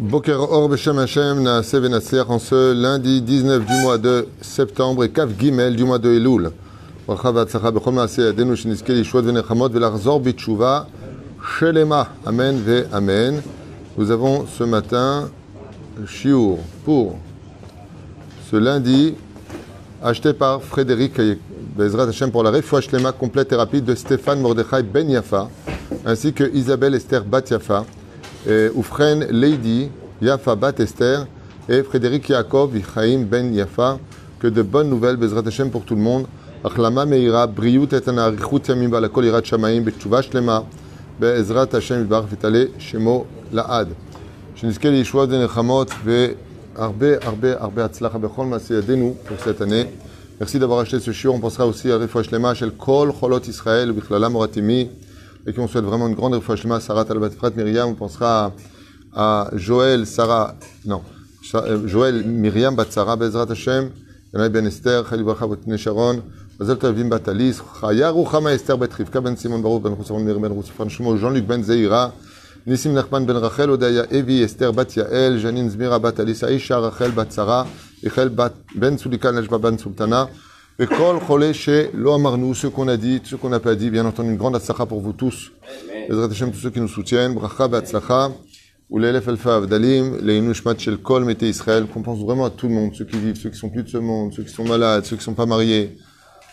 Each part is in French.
Boker Or Beshem Hashem Naase Venaser en ce lundi 19 du mois de septembre et Kav Gimel du mois de Elul. Bracha shelema. Amen. Nous avons ce matin Shiur pour ce lundi acheté par Frédéric Bezrat Hashem pour la shlema complète et rapide de Stéphane Mordechai Ben Yafa ainsi que Isabelle Esther Bat Yafa et Oufren Lady Yafa Bat Esther et Frédéric Yaakov Chaim Ben Yafa. Que de bonnes nouvelles, Bezrat Hashem pour tout le monde. Achlama Meira, Briut et Anarichut Yamim Balakol Irat Shamaim, Betchuva Shlema, Bezrat Hashem Bar Vitale Shemo Laad. שנזכה לישועות ונחמות והרבה הרבה הרבה הצלחה בכל מעשה ידינו pour cette année. Merci d'avoir acheté ce shiur. On pensera aussi à Refoua Shlema shel Kol Cholot Israël, Bichlala Moratimi, et qui on souhaite vraiment une grande Refoua Shlema, Sarah Talbatfrat Myriam. On pensera à, à Joël, Sarah, non, Joël, Myriam, Bat Sarah, Bezrat Hashem, Yanaï Ben Esther, Khalil Botine Sharon, Mazel Tavim Bat Alice, Chaya Ruchama Esther Bet Rivka Ben Simon Baruch Ben Roussaron Mir Ben Roussafran Shmo, Jean-Luc Ben Zeira, Nissim Nachman Ben Rachel, Odaya Evi, Esther Bat Yael, Janine Zmira Bat Alice, Aisha Rachel Bat Sarah, Michel Bat Ben Sulika Nejba Ben Sultana, et Kol Chole She Lo Amarnu, ce qu'on a dit, ce qu'on n'a pas dit, bien entendu, une grande atzlacha pour vous tous. Bezrat Hashem, tous ceux qui nous soutiennent, Bracha Batzlacha, ou l'Elef Alfa Avdalim, les Inushmat Shel Kol Mete Israël, qu'on pense vraiment à tout le monde, ceux qui vivent, ceux qui sont plus de ce monde, ceux qui sont malades, ceux qui sont pas mariés.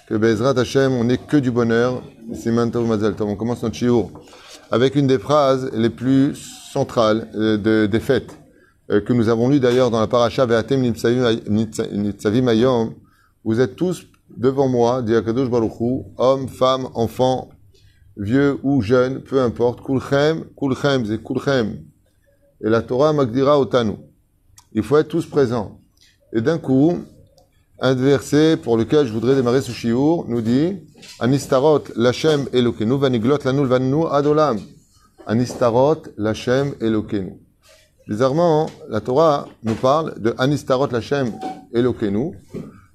Que Bezrat Hashem, on n'ait que du bonheur. C'est Mantov Mazel Tov. On commence notre shiur avec une des phrases les plus centrales euh, de, des fêtes euh, que nous avons lues d'ailleurs dans la paracha Ve'atem Nitzavim Ayom. Vous êtes tous devant moi, dit Akadosh Baruch Hu, hommes, femmes, enfants, vieux ou jeunes, peu importe. Kulchem, Kulchem, c'est Kulchem. Et la Torah Magdira Otanu. Il faut être tous présents. Et d'un coup, un verset pour lequel je voudrais démarrer ce shiur nous dit Anistarot Lachem Elokenu Vaniglot Lanul Vannu Adolam. Anistarot Lachem Elokenu. Bizarrement, la Torah nous parle de Anistarot Lachem Elokenu.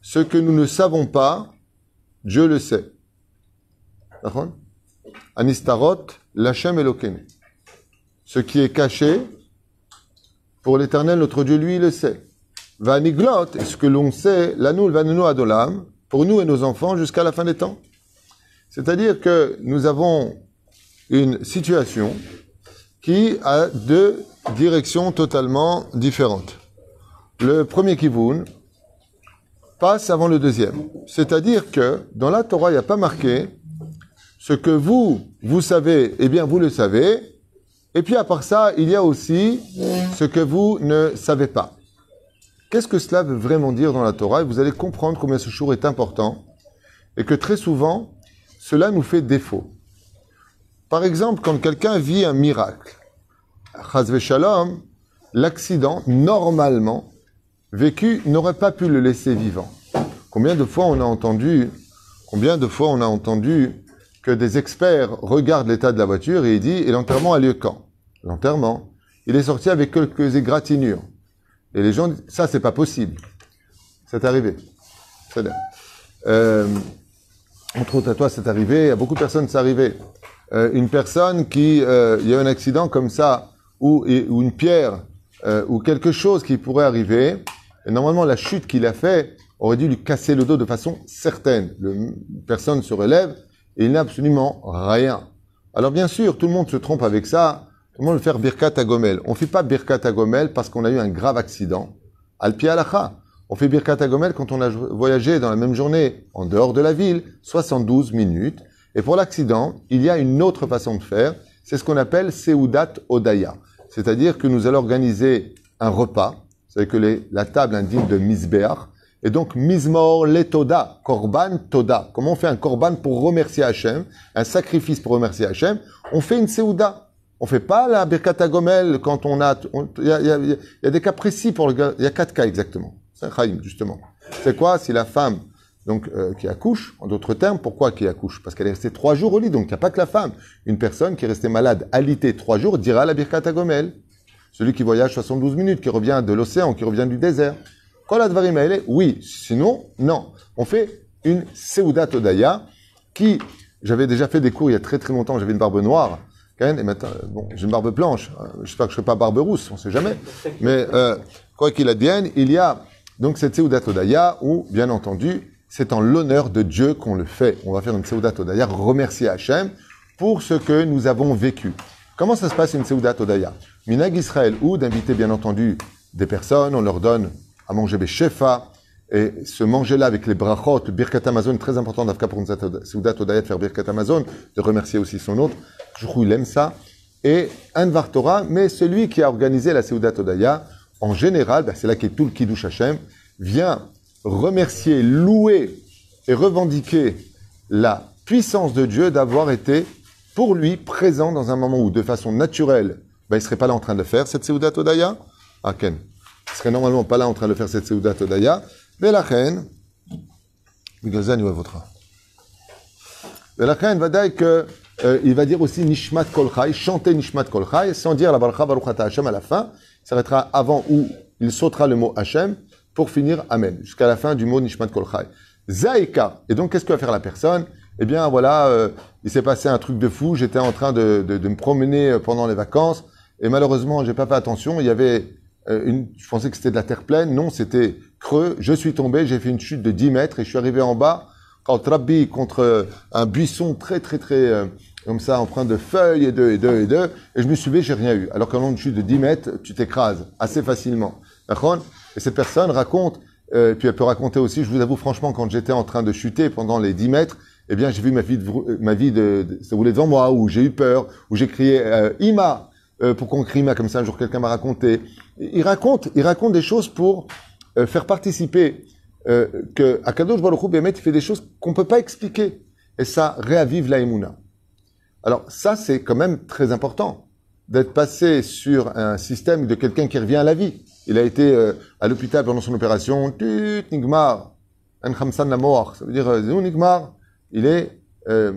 Ce que nous ne savons pas, Dieu le sait. Anistarot Lachem Elokenu. Ce qui est caché, pour l'éternel, notre Dieu, lui, le sait. Vaniglot, ce que l'on sait, l'anoul vanunu adolam, pour nous et nos enfants jusqu'à la fin des temps. C'est-à-dire que nous avons une situation qui a deux directions totalement différentes. Le premier kivoun passe avant le deuxième. C'est-à-dire que dans la Torah, il n'y a pas marqué ce que vous, vous savez, eh bien vous le savez, et puis à part ça, il y a aussi ce que vous ne savez pas. Qu'est-ce que cela veut vraiment dire dans la Torah? Et vous allez comprendre combien ce jour est important et que très souvent, cela nous fait défaut. Par exemple, quand quelqu'un vit un miracle, l'accident, normalement, vécu, n'aurait pas pu le laisser vivant. Combien de fois on a entendu, combien de fois on a entendu que des experts regardent l'état de la voiture et il dit, et l'enterrement a lieu quand? L'enterrement. Il est sorti avec quelques égratignures. Et les gens disent, ça, c'est pas possible. C'est arrivé. C'est euh, entre autres, à toi, c'est arrivé. À beaucoup de personnes, c'est arrivé. Euh, une personne qui, euh, il y a un accident comme ça, ou, ou une pierre, euh, ou quelque chose qui pourrait arriver. Et normalement, la chute qu'il a fait aurait dû lui casser le dos de façon certaine. Le, personne se relève et il n'a absolument rien. Alors bien sûr, tout le monde se trompe avec ça. Tout le faire Birkat à Gomel. On fait pas Birkat à Gomel parce qu'on a eu un grave accident. Alpi alacha. On fait Birkat à Gomel quand on a voyagé dans la même journée en dehors de la ville, 72 minutes. Et pour l'accident, il y a une autre façon de faire. C'est ce qu'on appelle Seudat Odaya. C'est-à-dire que nous allons organiser un repas. Savez que la table indique de Misbeach. Et donc, Mizmor Letoda, Korban Toda. Comment on fait un Korban pour remercier Hachem, un sacrifice pour remercier Hachem? On fait une Seuda. On fait pas la Birkat Gomel quand on a... Il y a, des cas précis pour le. Il y a quatre cas exactement. C'est un justement. C'est quoi? Si la femme donc euh, qui accouche, en d'autres termes, pourquoi qui accouche? Parce qu'elle est restée trois jours au lit, donc il n'y a pas que la femme. Une personne qui est restée malade, alitée trois jours, dira la Birkat Gomel. Celui qui voyage 72 minutes, qui revient de l'océan, qui revient du désert. Oui, sinon, non. On fait une Seudat Odaya qui, j'avais déjà fait des cours il y a très très longtemps, j'avais une barbe noire, Et maintenant, bon, j'ai une barbe blanche. Euh, J'espère que je ne serai pas barbe rousse, on ne sait jamais. Mais euh, quoi qu'il advienne, il y a donc cette Seudat Odaya où, bien entendu, c'est en l'honneur de Dieu qu'on le fait. On va faire une Seudat Odaya, remercier Hachem pour ce que nous avons vécu. Comment ça se passe une Seudat Odaya Minag Israël, ou d'inviter bien entendu des personnes, on leur donne à manger des shefa, et ce manger-là avec les brachot, le birkat Amazon, très important d'Afka pour une Seudat Odaya de faire birkat Amazon, de remercier aussi son autre. Crois il aime ça. Et un Dvar Torah, mais celui qui a organisé la Seudat Odaya, en général, ben, c'est là qu'est tout le Kiddush Hashem, vient remercier, louer et revendiquer la puissance de Dieu d'avoir été pour lui présent dans un moment où, de façon naturelle, ben, il serait pas là en train de le faire, cette Seudat Odaya? Ah, Ken. Il serait normalement pas là en train de faire, cette Seudat Odaya. Mais la reine, votre. Mais la reine va dire que euh, il va dire aussi Nishmat Kol Chai, chanter Nishmat Kol Chai, sans dire la Baruch Baruch Hashem à la fin. Il s'arrêtera avant où il sautera le mot Hashem pour finir Amen, jusqu'à la fin du mot Nishmat Kol Chai. Zaika. Et donc, qu'est-ce que va faire la personne? Eh bien, voilà, euh, il s'est passé un truc de fou. J'étais en train de, de, de, me promener pendant les vacances et malheureusement, j'ai pas fait attention. Il y avait euh, une, je pensais que c'était de la terre pleine. Non, c'était creux. Je suis tombé, j'ai fait une chute de 10 mètres et je suis arrivé en bas quand Rabbi contre un buisson très très très euh, comme ça, empreint de feuilles et de et de et de, et je me suis levé, j'ai rien eu. Alors qu'en long de chute de 10 mètres, tu t'écrases assez facilement. Et cette personne raconte, euh, puis elle peut raconter aussi, je vous avoue franchement, quand j'étais en train de chuter pendant les 10 mètres, eh bien, j'ai vu ma vie, de, ma vie de, de, se rouler devant moi, où j'ai eu peur, où j'ai crié euh, Ima, euh, pour qu'on crie Ima comme ça. Un jour, quelqu'un m'a raconté. Il raconte, il raconte des choses pour euh, faire participer euh, que Akadosh Baruch Hu, il fait des choses qu'on peut pas expliquer, et ça réavive la. Alors ça, c'est quand même très important d'être passé sur un système de quelqu'un qui revient à la vie. Il a été euh, à l'hôpital pendant son opération, tut, nigmar, un khamsan mort. Ça veut dire, nigmar, il est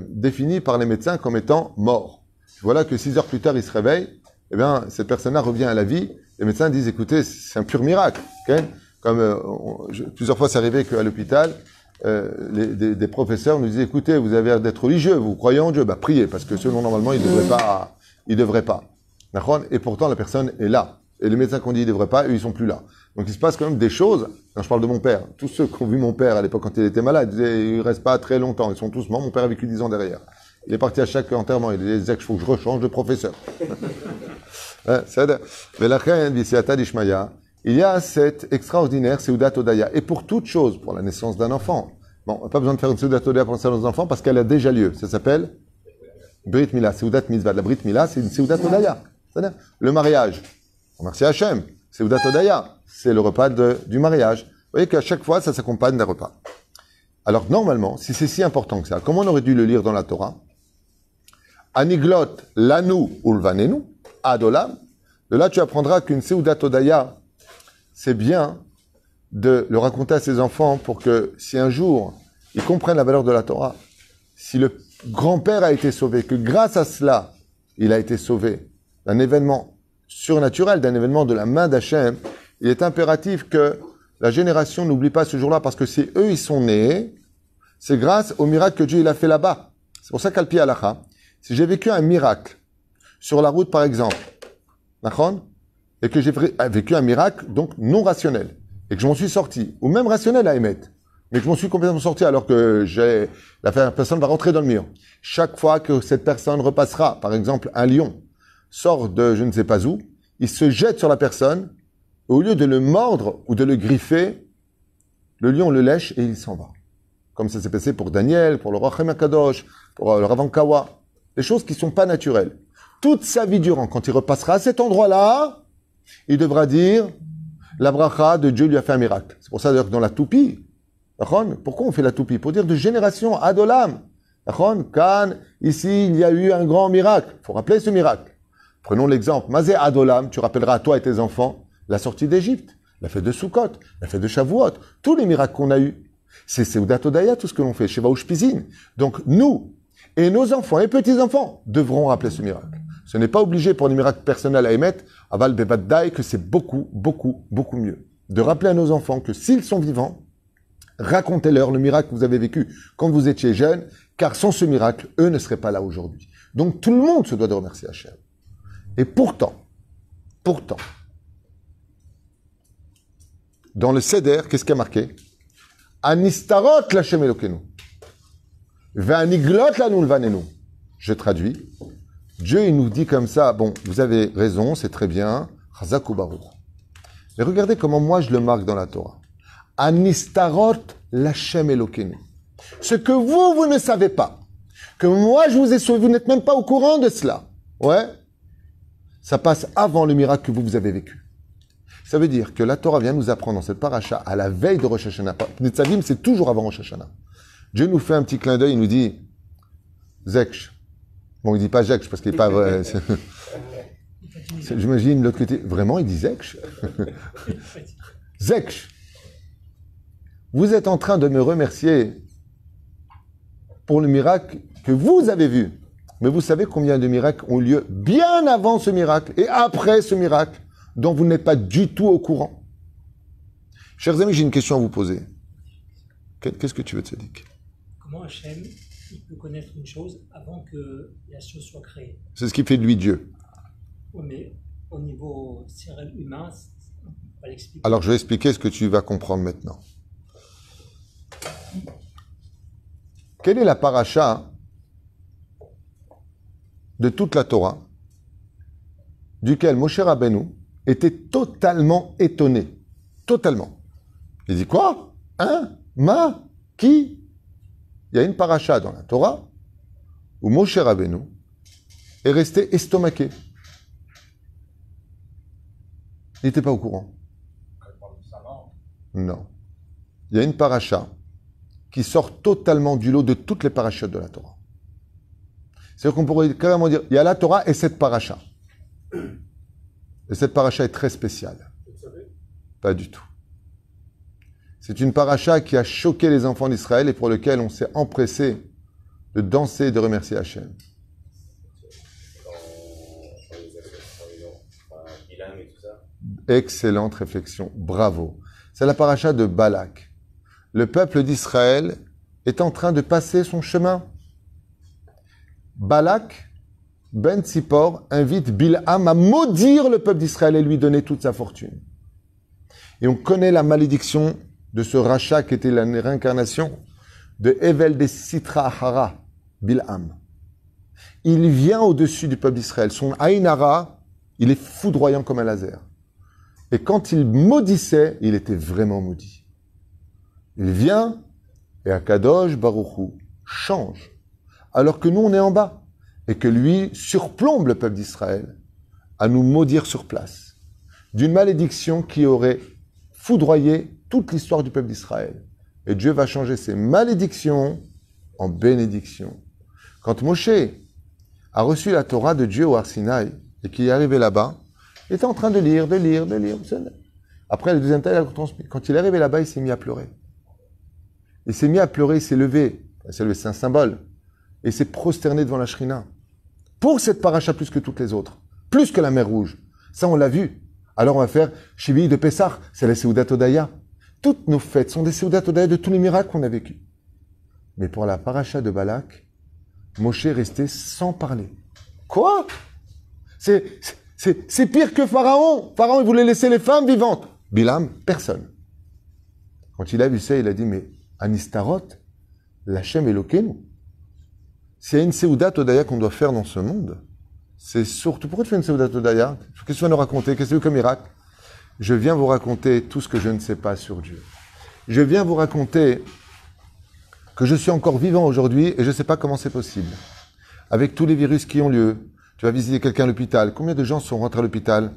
défini par les médecins comme étant mort. Voilà que six heures plus tard, il se réveille, eh bien, cette personne-là revient à la vie. Les médecins disent, écoutez, c'est un pur miracle. Okay comme euh, on, je, plusieurs fois, c'est arrivé qu'à l'hôpital, euh, les, des, des, professeurs nous disaient, écoutez, vous avez l'air d'être religieux, vous croyez en Dieu, bah priez, parce que selon normalement, il ne devrait pas, il devrait pas. Et pourtant, la personne est là. Et les médecins qui ont dit, il ne devrait pas, eux, ils sont plus là. Donc, il se passe quand même des choses. Quand je parle de mon père, tous ceux qui ont vu mon père à l'époque quand il était malade, ils disaient, il reste pas très longtemps. Ils sont tous morts. Mon père a vécu dix ans derrière. Il est parti à chaque enterrement. Il disait qu'il faut que je rechange de professeur. Mais la il y a cette extraordinaire Seudat Odaya. Et pour toute chose, pour la naissance d'un enfant, bon, on n'a pas besoin de faire une Seudat Odaya pour la naissance d'un enfant parce qu'elle a déjà lieu. Ça s'appelle Brit Mila, Seudat Mitzvah. La Brit Mila, c'est une Seudat Odaya. Le mariage. Merci Hachem. Seudat Odaya, c'est le repas de, du mariage. Vous voyez qu'à chaque fois, ça s'accompagne d'un repas. Alors, normalement, si c'est si important que ça, comment on aurait dû le lire dans la Torah? Aniglot, lanu, ulvanenu, adolam. De là, tu apprendras qu'une Seudat Odaya, c'est bien de le raconter à ses enfants pour que si un jour ils comprennent la valeur de la Torah, si le grand-père a été sauvé, que grâce à cela, il a été sauvé d'un événement surnaturel, d'un événement de la main d'Hachem, il est impératif que la génération n'oublie pas ce jour-là, parce que si eux, ils sont nés, c'est grâce au miracle que Dieu il a fait là-bas. C'est pour ça qu'Alpi Alacha, si j'ai vécu un miracle, sur la route par exemple, et que j'ai vécu un miracle, donc non rationnel, et que je m'en suis sorti, ou même rationnel à émettre, mais que je m'en suis complètement sorti alors que j'ai, la personne va rentrer dans le mur. Chaque fois que cette personne repassera, par exemple, un lion sort de je ne sais pas où, il se jette sur la personne, au lieu de le mordre ou de le griffer, le lion le lèche et il s'en va. Comme ça s'est passé pour Daniel, pour le roi Kadosh, pour euh, le Ravankawa. Des choses qui sont pas naturelles. Toute sa vie durant, quand il repassera à cet endroit-là, il devra dire la bracha de Dieu lui a fait un miracle. C'est pour ça d'ailleurs que dans la toupie, pourquoi on fait la toupie? Pour dire de génération ad olam. Quand ici il y a eu un grand miracle, il faut rappeler ce miracle. Prenons l'exemple, Mazé Adolam, tu rappelleras à toi et tes enfants la sortie d'Égypte, la fête de Sukkot, la fête de Shavuot, tous les miracles qu'on a eus. C'est Seudat Odaya, tout ce que l'on fait, chez Pizin. Donc nous et nos enfants et petits-enfants devront rappeler ce miracle. Ce n'est pas obligé pour des miracles personnels à émettre, aval bebaddai, que c'est beaucoup, beaucoup, beaucoup mieux. De rappeler à nos enfants que s'ils sont vivants, racontez-leur le miracle que vous avez vécu quand vous étiez jeune, Car sans ce miracle, eux ne seraient pas là aujourd'hui. Donc tout le monde se doit de remercier Hachem. Et pourtant, pourtant, dans le Seder, qu'est-ce qui a marqué? Anistarot l'Hachem Elokenu. Je traduis. Dieu, il nous dit comme ça, bon, vous avez raison, c'est très bien. Mais regardez comment moi je le marque dans la Torah. Anistarot l'Hachem Elokenu. Ce que vous, vous ne savez pas. Que moi, je vous ai sauvé, vous n'êtes même pas au courant de cela. Ouais. Ça passe avant le miracle que vous, vous avez vécu. Ça veut dire que la Torah vient nous apprendre dans cette paracha à la veille de Rosh Hashanah. Netzavim, c'est toujours avant Rosh Hashanah. Dieu nous fait un petit clin d'œil, il nous dit Zeksh. Bon, il dit pas Zeksh parce qu'il n'est pas vrai. J'imagine l'autre côté. Vraiment, il dit Zeksh? Zeksh. Vous êtes en train de me remercier pour le miracle que vous avez vu. Mais vous savez combien de miracles ont lieu bien avant ce miracle et après ce miracle dont vous n'êtes pas du tout au courant? Chers amis, j'ai une question à vous poser. Qu'est-ce que tu veux, te dire? Comment Hachem il peut connaître une chose avant que la chose soit créée C'est ce qui fait de lui Dieu. Oui, mais au niveau cérébral humain, on ne peut pas l'expliquer. Alors je vais expliquer ce que tu vas comprendre maintenant. Quelle est la paracha de toute la Torah duquel Moshe Rabbeinu était totalement étonné? Totalement. Il dit quoi? Hein? Ma? Qui? Il y a une paracha dans la Torah où Moshe Rabbeinu est resté estomaqué. Il n'était pas au courant. Non. Il y a une paracha qui sort totalement du lot de toutes les parachutes de la Torah. C'est-à-dire qu'on pourrait carrément dire, il y a la Torah et cette paracha. Et cette paracha est très spéciale. Pas du tout. C'est une paracha qui a choqué les enfants d'Israël et pour lequel on s'est empressé de danser et de remercier Hachem. Excellente réflexion, bravo. C'est la paracha de Balak. Le peuple d'Israël est en train de passer son chemin. Balak, Ben Tzipor, invite Bilham à maudire le peuple d'Israël et lui donner toute sa fortune. Et on connaît la malédiction de ce rachat qui était la réincarnation de Evel de Sitra Hara, Bilham. Il vient au-dessus du peuple d'Israël. Son Aïnara, il est foudroyant comme un laser. Et quand il maudissait, il était vraiment maudit. Il vient et Akadosh Baruchou change. Alors que nous, on est en bas. Et que lui surplombe le peuple d'Israël à nous maudire sur place. D'une malédiction qui aurait foudroyé toute l'histoire du peuple d'Israël. Et Dieu va changer ces malédictions en bénédictions. Quand Moshe a reçu la Torah de Dieu au Arsinaï et qu'il est arrivé là-bas, il était en train de lire, de lire, de lire. Après, le deuxième temps, quand il est arrivé là-bas, il s'est mis à pleurer. Il s'est mis à pleurer, il s'est levé, c'est un symbole. Et il s'est prosterné devant la shrina. Pour cette paracha plus que toutes les autres. Plus que la mer Rouge. Ça, on l'a vu. Alors, on va faire Shivi de Pessah. C'est la Seudat Odaya. Toutes nos fêtes sont des Seudat Odaya de tous les miracles qu'on a vécus. Mais pour la paracha de Balak, Moshe est resté sans parler. Quoi? C'est c'est pire que Pharaon. Pharaon, il voulait laisser les femmes vivantes. Bilam, personne. Quand il a vu ça, il a dit, mais Anistarot, l'Hachem Elokeinu. S'il y a une Seudat Odaya qu'on doit faire dans ce monde, c'est surtout, pourquoi tu fais une Seudat Odaya Qu'est-ce que tu vas nous raconter? Qu'est-ce que tu comme miracle? Je viens vous raconter tout ce que je ne sais pas sur Dieu. Je viens vous raconter que je suis encore vivant aujourd'hui et je ne sais pas comment c'est possible. Avec tous les virus qui ont lieu, tu vas visiter quelqu'un à l'hôpital. Combien de gens sont rentrés à l'hôpital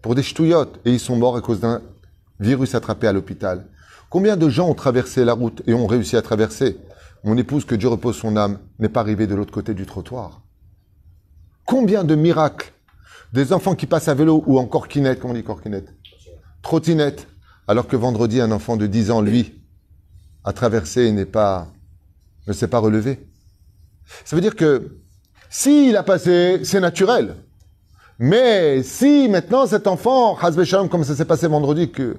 pour des ch'touillottes et ils sont morts à cause d'un virus attrapé à l'hôpital? Combien de gens ont traversé la route et ont réussi à traverser? Mon épouse, que Dieu repose son âme, n'est pas arrivée de l'autre côté du trottoir. Combien de miracles Des enfants qui passent à vélo ou en corkinette, comment on dit corkinette Trottinette. Alors que vendredi, un enfant de 10 ans, lui, a traversé et n'est pas, ne s'est pas relevé. Ça veut dire que s'il a passé, c'est naturel. Mais si maintenant cet enfant, comme ça s'est passé vendredi, que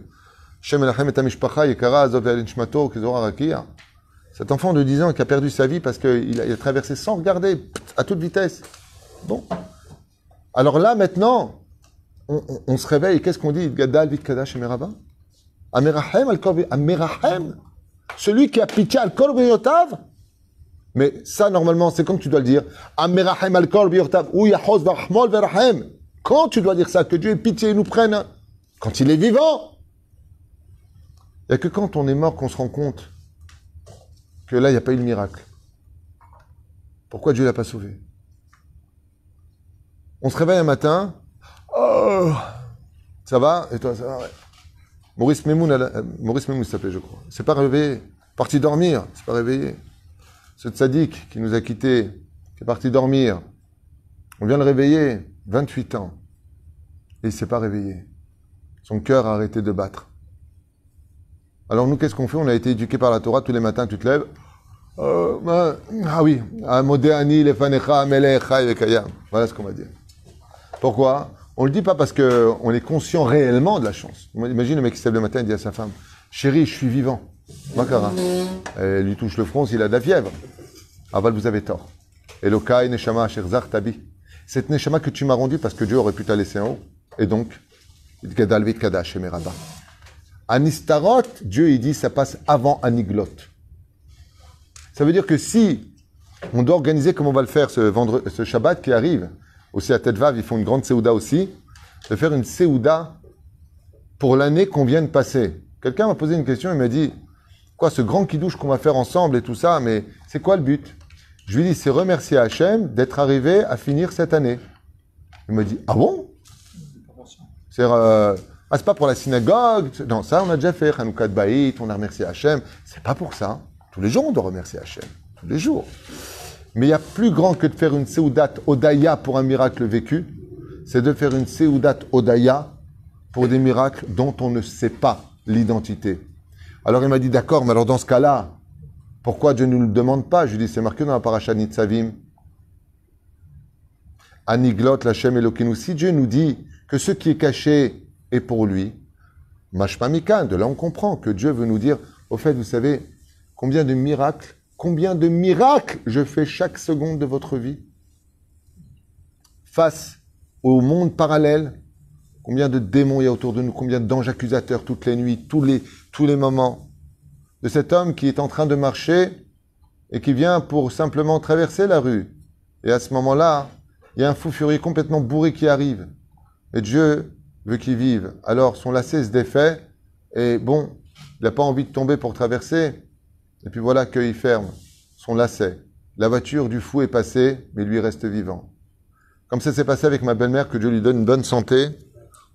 Cet enfant de 10 ans qui a perdu sa vie parce qu'il a, traversé sans regarder, à toute vitesse. Bon. Alors là, maintenant, on, se réveille, qu'est-ce qu'on dit? Gadal vit kadash emerava Amerahem al Celui qui a pitié al Mais ça, normalement, c'est comme tu dois le dire. Amerahem al korbiyotav ou yahoz varahmol. Quand tu dois dire ça, que Dieu ait pitié et nous prenne Quand il est vivant. Il n'y a que quand on est mort qu'on se rend compte que là, il n'y a pas eu le miracle. Pourquoi Dieu l'a pas sauvé? On se réveille un matin. Oh, ça va? Et toi, ça va? Maurice Memoun, euh, Maurice Memoun s'appelait, je crois. C'est pas réveillé. Parti dormir, c'est pas réveillé. Ce tzaddik qui nous a quittés, qui est parti dormir. On vient le réveiller, 28 ans. Et il s'est pas réveillé. Son cœur a arrêté de battre. Alors nous, qu'est-ce qu'on fait? On a été éduqués par la Torah, tous les matins, tu te lèves. Euh, bah, ah oui, Amodéani, Lefanecha, Amelecha, Evekaya. Voilà ce qu'on va dire. Pourquoi? On le dit pas parce qu'on est conscient réellement de la chance. Imagine le mec qui se lève le matin et dit à sa femme Chérie, je suis vivant. Makara. Elle lui touche le front s'il a de la fièvre. Aval, vous avez tort. Elokai, Neshama, Sherzar, Tabi. Cette Neshama que tu m'as rendue parce que Dieu aurait pu te la laisser en haut. Et donc, Gadalvit Kadash, Emeraba. Anistarot, Dieu il dit ça passe avant Aniglot. Ça veut dire que si on doit organiser comme on va le faire ce, vendredi, ce Shabbat qui arrive, aussi à Tetvav, ils font une grande Séouda aussi, de faire une Séouda pour l'année qu'on vient de passer. Quelqu'un m'a posé une question, il m'a dit, quoi, ce grand kidouche qu'on va faire ensemble et tout ça, mais c'est quoi le but? Je lui ai dit, c'est remercier Hachem d'être arrivé à finir cette année. Il m'a dit, ah bon? C'est euh, ah, pas pour la synagogue? Non, ça, on a déjà fait. Baït, on a remercié Hachem. C'est pas pour ça. Tous les jours, on doit remercier Hachem. Tous les jours. Mais il y a plus grand que de faire une Seoudat Odaya pour un miracle vécu. C'est de faire une Seoudat Odaya pour des miracles dont on ne sait pas l'identité. Alors il m'a dit, d'accord, mais alors dans ce cas-là, pourquoi Dieu ne nous le demande pas? Je lui ai dit, c'est marqué dans la paracha Nitzavim. Aniglot, Lachem Elokeinu. Si Dieu nous dit que ce qui est caché est pour lui, Mashma Mikan, de là on comprend que Dieu veut nous dire, au fait, vous savez, combien de miracles, combien de miracles je fais chaque seconde de votre vie face au monde parallèle, combien de démons il y a autour de nous, combien d'anges accusateurs toutes les nuits, tous les, tous les moments, de cet homme qui est en train de marcher et qui vient pour simplement traverser la rue? Et à ce moment-là, il y a un fou furieux complètement bourré qui arrive. Et Dieu veut qu'il vive. Alors son lacet se défait et bon, il n'a pas envie de tomber pour traverser. Et puis voilà qu'il ferme son lacet. La voiture du fou est passée, mais lui reste vivant. Comme ça s'est passé avec ma belle-mère, que Dieu lui donne une bonne santé.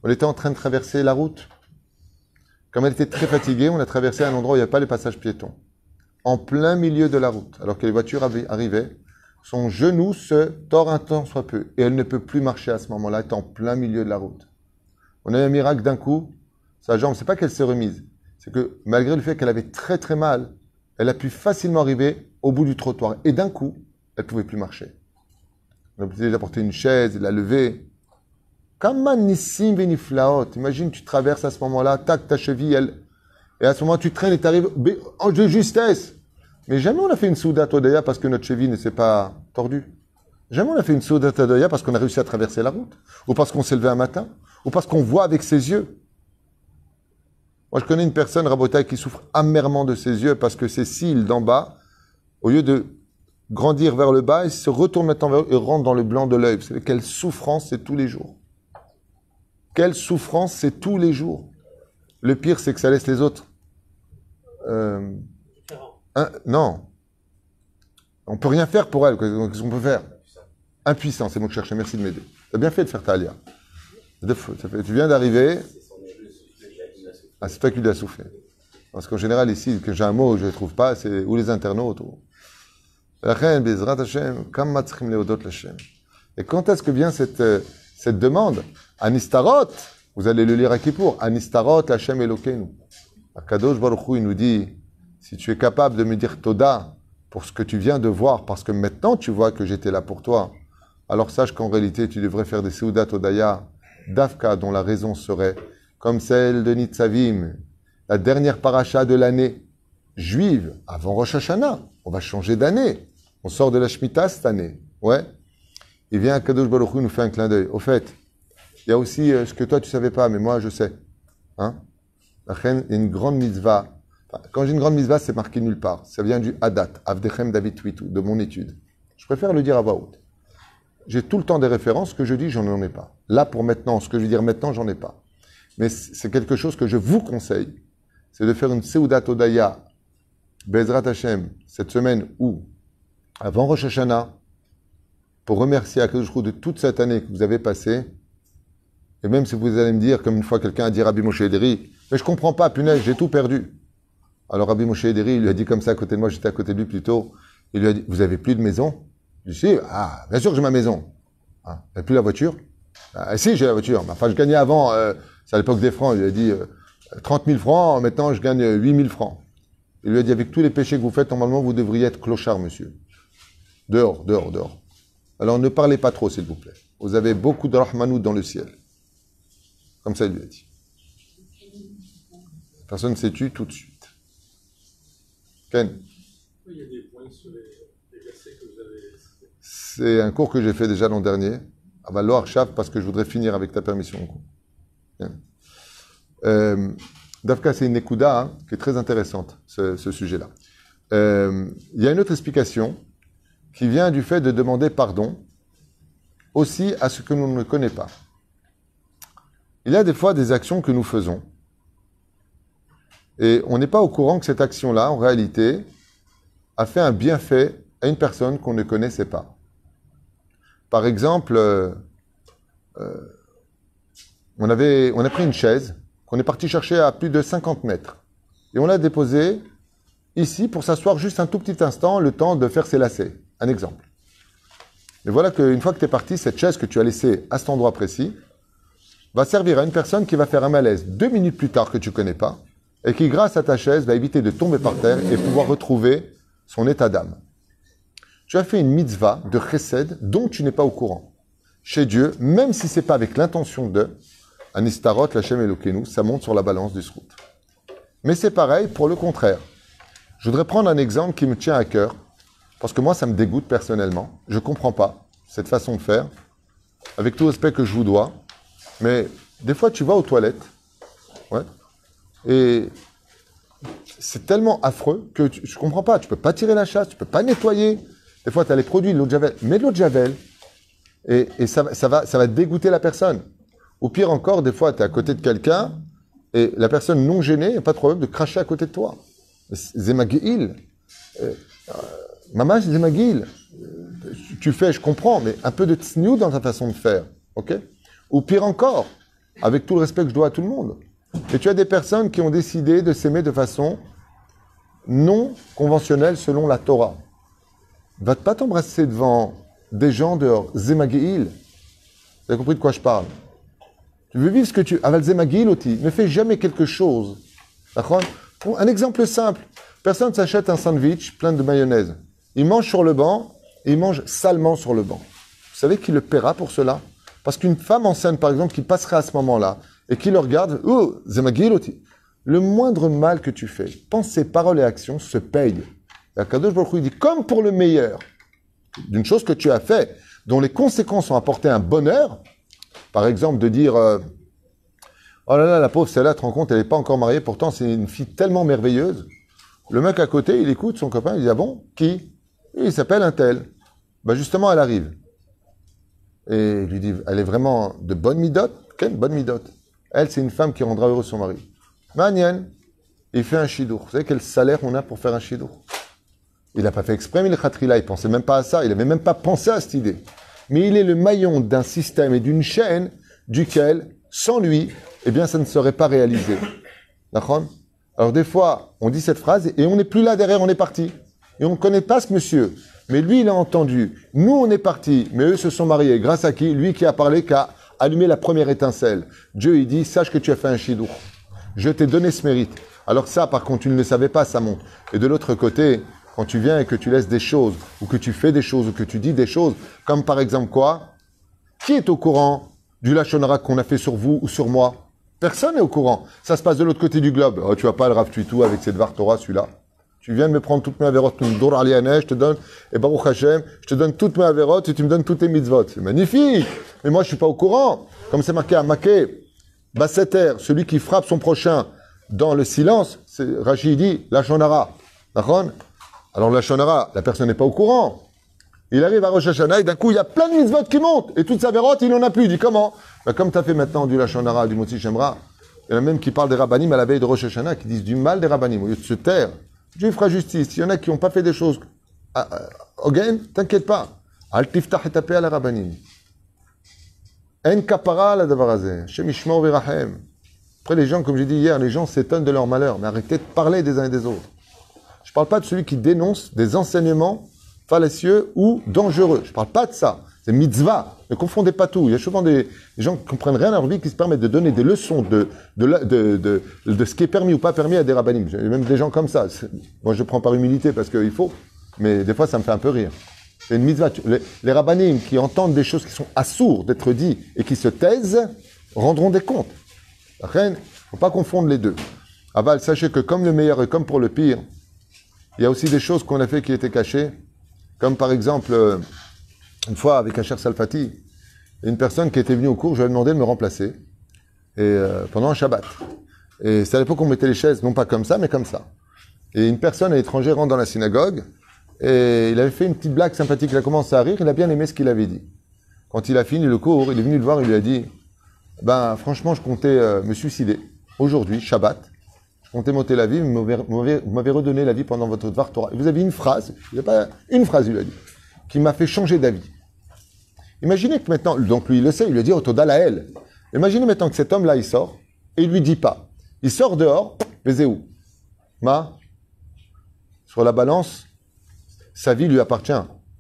On était en train de traverser la route. Comme elle était très fatiguée, on a traversé un endroit où il n'y a pas les passages piétons. En plein milieu de la route, alors que les voitures arrivaient, son genou se tord un temps soit peu. Et elle ne peut plus marcher à ce moment-là, elle est en plein milieu de la route. On a eu un miracle d'un coup, sa jambe, c'est pas qu'elle s'est remise, c'est que malgré le fait qu'elle avait très très mal, elle a pu facilement arriver au bout du trottoir. Et d'un coup, elle pouvait plus marcher. On a obligé d'apporter une chaise, la lever. Imagine, tu traverses à ce moment-là, tac, ta cheville, elle. Et à ce moment, tu traînes et tu arrives en de justesse. Mais jamais on a fait une souda Todaya parce que notre cheville ne s'est pas tordue. Jamais on a fait une souda Todaya parce qu'on a réussi à traverser la route. Ou parce qu'on s'est levé un matin. Ou parce qu'on voit avec ses yeux. Moi, je connais une personne, Rabotaï, qui souffre amèrement de ses yeux parce que ses cils d'en bas, au lieu de grandir vers le bas, ils se retournent maintenant vers eux et rentrent dans le blanc de l'œil. Vous savez, quelle souffrance c'est tous les jours. Quelle souffrance c'est tous les jours. Le pire, c'est que ça laisse les autres. euh, non. On peut rien faire pour elle. Qu'est-ce qu'on peut faire? Impuissant, c'est mot que je cherchais. Merci de m'aider. Tu as bien fait de faire ta alia. Tu viens d'arriver à c'est toi qui lui as. Parce qu'en général, ici, que j'ai un mot, je ne le trouve pas, c'est ou les internautes. Ou... Et quand est-ce que vient cette, euh, cette demande? Anistarot, vous allez le lire à Kippour, Anistarot, Hachem Elokeinu. Akadosh Baruch Hu, il nous dit, si tu es capable de me dire Toda pour ce que tu viens de voir, parce que maintenant tu vois que j'étais là pour toi, alors sache qu'en réalité, tu devrais faire des Seudat Todaya, d'Afka, dont la raison serait comme celle de Nitzavim, la dernière paracha de l'année, juive avant Rosh Hashanah. On va changer d'année. On sort de la Shemitah cette année. Ouais. Il vient Kadosh Baruch Hu nous fait un clin d'œil. Au fait, il y a aussi euh, ce que toi tu savais pas, mais moi je sais. Hein? Il y a une grande mitzvah. Quand j'ai une grande mitzvah, c'est marqué nulle part. Ça vient du Hadat, Avdechem David Twitu, de mon étude. Je préfère le dire à voix haute. J'ai tout le temps des références. Ce que je dis, j'en ai pas. Là, pour maintenant, ce que je veux dire maintenant, j'en ai pas. Mais c'est quelque chose que je vous conseille. C'est de faire une Seudat Odaya, Bezrat Hashem, cette semaine ou avant Rosh Hashanah, pour remercier Akadosh de toute cette année que vous avez passée. Et même si vous allez me dire, comme une fois quelqu'un a dit Rabbi Moshe Ederi, mais je comprends pas, punaise, j'ai tout perdu. Alors Rabbi Moshe Ederi, il lui a dit comme ça à côté de moi, j'étais à côté de lui plutôt, il lui a dit, vous avez plus de maison? Je lui ai dit, ah, bien sûr que j'ai ma maison. Ah, plus la voiture? Ah, Si, j'ai la voiture. Enfin, je gagnais avant, euh, c'est à l'époque des francs, il lui a dit, euh, 30 000 francs, maintenant je gagne 8 000 francs. Il lui a dit, avec tous les péchés que vous faites, normalement, vous devriez être clochard, monsieur. Dehors, dehors, dehors. Alors ne parlez pas trop, s'il vous plaît. Vous avez beaucoup de rahmanout dans le ciel. Comme ça, il lui a dit. Personne ne s'est tué tout de suite. Ken Il y a des points sur les, versets que vous avez C'est un cours que j'ai fait déjà l'an dernier. À Valoir parce que je voudrais finir avec ta permission. Euh, Dafka, c'est une hein, qui est très intéressante, ce, sujet-là. Euh, il y a une autre explication qui vient du fait de demander pardon aussi à ce que l'on ne connaît pas. Il y a des fois des actions que nous faisons et on n'est pas au courant que cette action-là, en réalité, a fait un bienfait à une personne qu'on ne connaissait pas. Par exemple, euh, on, avait, on a pris une chaise qu'on est parti chercher à plus de 50 mètres et on l'a déposée ici pour s'asseoir juste un tout petit instant, le temps de faire ses lacets. Un exemple. Et voilà qu'une fois que tu es parti, cette chaise que tu as laissée à cet endroit précis va servir à une personne qui va faire un malaise deux minutes plus tard que tu connais pas et qui, grâce à ta chaise, va éviter de tomber par terre et pouvoir retrouver son état d'âme. Tu as fait une mitzvah de chesed dont tu n'es pas au courant. Chez Dieu, même si c'est pas avec l'intention de, Anistarot, Lachem Elokeinu, ça monte sur la balance du srout. Mais c'est pareil pour le contraire. Je voudrais prendre un exemple qui me tient à cœur parce que moi, ça me dégoûte personnellement. Je ne comprends pas cette façon de faire, avec tout le respect que je vous dois. Mais des fois, tu vas aux toilettes, ouais, et c'est tellement affreux que je ne comprends pas. Tu ne peux pas tirer la chasse, tu ne peux pas nettoyer. Des fois, tu as les produits, de l'eau de javel. Mets de l'eau de javel, et, et ça, ça, va, ça va dégoûter la personne. Ou pire encore, des fois, tu es à côté de quelqu'un, et la personne non gênée, pas de problème de cracher à côté de toi. Zémaguil. Euh, Maman, je dis, tu fais, je comprends, mais un peu de tsniou dans ta façon de faire. ok? Ou pire encore, avec tout le respect que je dois à tout le monde. Et tu as des personnes qui ont décidé de s'aimer de façon non conventionnelle selon la Torah. Va pas t'embrasser devant des gens dehors. Zemagi'il. Vous avez compris de quoi je parle? Tu veux vivre ce que tu... Ne fais jamais quelque chose. Un exemple simple. Personne s'achète un sandwich plein de mayonnaise. Il mange sur le banc et il mange salement sur le banc. Vous savez qui le paiera pour cela? Parce qu'une femme enceinte, par exemple, qui passerait à ce moment-là et qui le regarde, oh, le moindre mal que tu fais, pensée, paroles et actions se payent. Et Akadosh Baruch il dit, comme pour le meilleur d'une chose que tu as fait, dont les conséquences ont apporté un bonheur, par exemple de dire, euh, oh là là, la pauvre celle-là, te rends compte, elle n'est pas encore mariée, pourtant c'est une fille tellement merveilleuse. Le mec à côté, il écoute son copain, il dit, ah bon, qui? Il s'appelle un tel. Ben justement, elle arrive. Et il lui dit, elle est vraiment de bonne midote? Quelle bonne midote? Elle, c'est une femme qui rendra heureux son mari. Manienne, il fait un chidour. Vous savez quel salaire on a pour faire un chidour? Il n'a pas fait exprès, mais le khatrila, il pensait même pas à ça. Il n'avait même pas pensé à cette idée. Mais il est le maillon d'un système et d'une chaîne duquel, sans lui, eh bien, ça ne serait pas réalisé. D'accord? Alors des fois, on dit cette phrase et on n'est plus là derrière, on est parti. Et on ne connaît pas ce monsieur. Mais lui, il a entendu. Nous, on est partis, mais eux se sont mariés. Grâce à qui? Lui qui a parlé, qui a allumé la première étincelle. Dieu, il dit, sache que tu as fait un chidour. Je t'ai donné ce mérite. Alors ça, par contre, tu ne le savais pas, ça monte. Et de l'autre côté, quand tu viens et que tu laisses des choses, ou que tu fais des choses, ou que tu dis des choses, comme par exemple quoi? Qui est au courant du lachonara qu'on a fait sur vous ou sur moi? Personne n'est au courant. Ça se passe de l'autre côté du globe. Oh, tu vas pas le Rav tout avec cette Torah, celui-là. Tu viens de me prendre toutes mes avérotes, je te donne, et Baruch Hashem, je te donne toutes mes avérotes et tu me donnes toutes tes mitzvot. C'est magnifique. Mais moi, je suis pas au courant. Comme c'est marqué à Maké, Basseter, celui qui frappe son prochain dans le silence, c'est dit, la shonara. Alors la shonara, la personne n'est pas au courant. Il arrive à Rosh Hashanah et d'un coup, il y a plein de mitzvot qui montent. Et toutes sa vérotes, il n'en a plus. Il dit comment? Ben, Comme tu as fait maintenant du Lachonara, du Motsi Shemra, il y en a même qui parlent des rabbinim à la veille de Rosh Hashanah, qui disent du mal des rabbinim. Au lieu de se taire, Dieu fera justice. Il y en a qui n'ont pas fait des choses. Ah, ah, again, t'inquiète pas. Al tiftah et à la rabbanim. En kapara la davarazé. Après, les gens, comme j'ai dit hier, les gens s'étonnent de leur malheur. Mais arrêtez de parler des uns et des autres. Je ne parle pas de celui qui dénonce des enseignements fallacieux ou dangereux. Je ne parle pas de ça. C'est mitzvah. Ne confondez pas tout. Il y a souvent des, gens qui ne comprennent rien à leur vie qui se permettent de donner des leçons de, de, de, ce qui est permis ou pas permis à des rabbinim. A même des gens comme ça. Moi, je prends par humilité parce qu'il faut, mais des fois, ça me fait un peu rire. C'est une mitzvah. Les, les rabbinim qui entendent des choses qui sont assourds d'être dites et qui se taisent rendront des comptes. Il ne faut pas confondre les deux. Aval, sachez que comme le meilleur et comme pour le pire, il y a aussi des choses qu'on a fait qui étaient cachées comme par exemple, euh, une fois avec un cher Salfati, une personne qui était venue au cours, je lui ai demandé de me remplacer et, euh, pendant un Shabbat. Et c'est à l'époque qu'on mettait les chaises, non pas comme ça, mais comme ça. Et une personne à l'étranger rentre dans la synagogue et il avait fait une petite blague sympathique. Il a commencé à rire, il a bien aimé ce qu'il avait dit. Quand il a fini le cours, il est venu le voir, il lui a dit Ben, franchement, je comptais euh, me suicider aujourd'hui, Shabbat. Monter la vie, vous m'avez redonné la vie pendant votre Dvar Torah. vous avez une phrase, il n'y a pas une phrase, il a dit, qui m'a fait changer d'avis. Imaginez que maintenant, donc lui il le sait, il lui dit Otodal à elle. Imaginez maintenant que cet homme-là, il sort, et il lui dit pas. Il sort dehors, mais où? Ma? Sur la balance, sa vie lui appartient.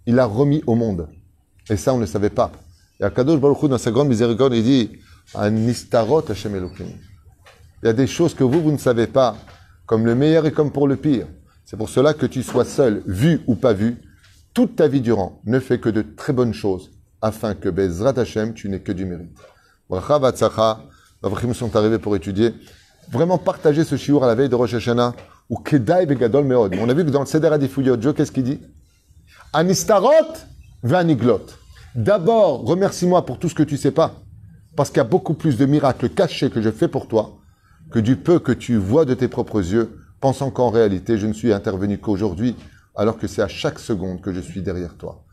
Il l'a remis au monde. Et ça, on ne le savait pas. Et Akadosh Baruch dans sa grande miséricorde, il dit Anistarot Hashem. Il y a des choses que vous, vous ne savez pas, comme le meilleur et comme pour le pire. C'est pour cela que tu sois seul, vu ou pas vu, toute ta vie durant, ne fais que de très bonnes choses, afin que Bezrat Hashem, tu n'aies que du mérite. Bracha Vatsacha, sont arrivés pour étudier. Vraiment partager ce shiur à la veille de Rosh Hashanah, ou Kedai Begadol Meod. On a vu que dans le Seder Adifuyot, Joe, qu'est-ce qu'il dit? Anistarot Vaniglot. D'abord, remercie-moi pour tout ce que tu sais pas, parce qu'il y a beaucoup plus de miracles cachés que je fais pour toi, que du peu que tu vois de tes propres yeux, pensant qu'en réalité je ne suis intervenu qu'aujourd'hui, alors que c'est à chaque seconde que je suis derrière toi.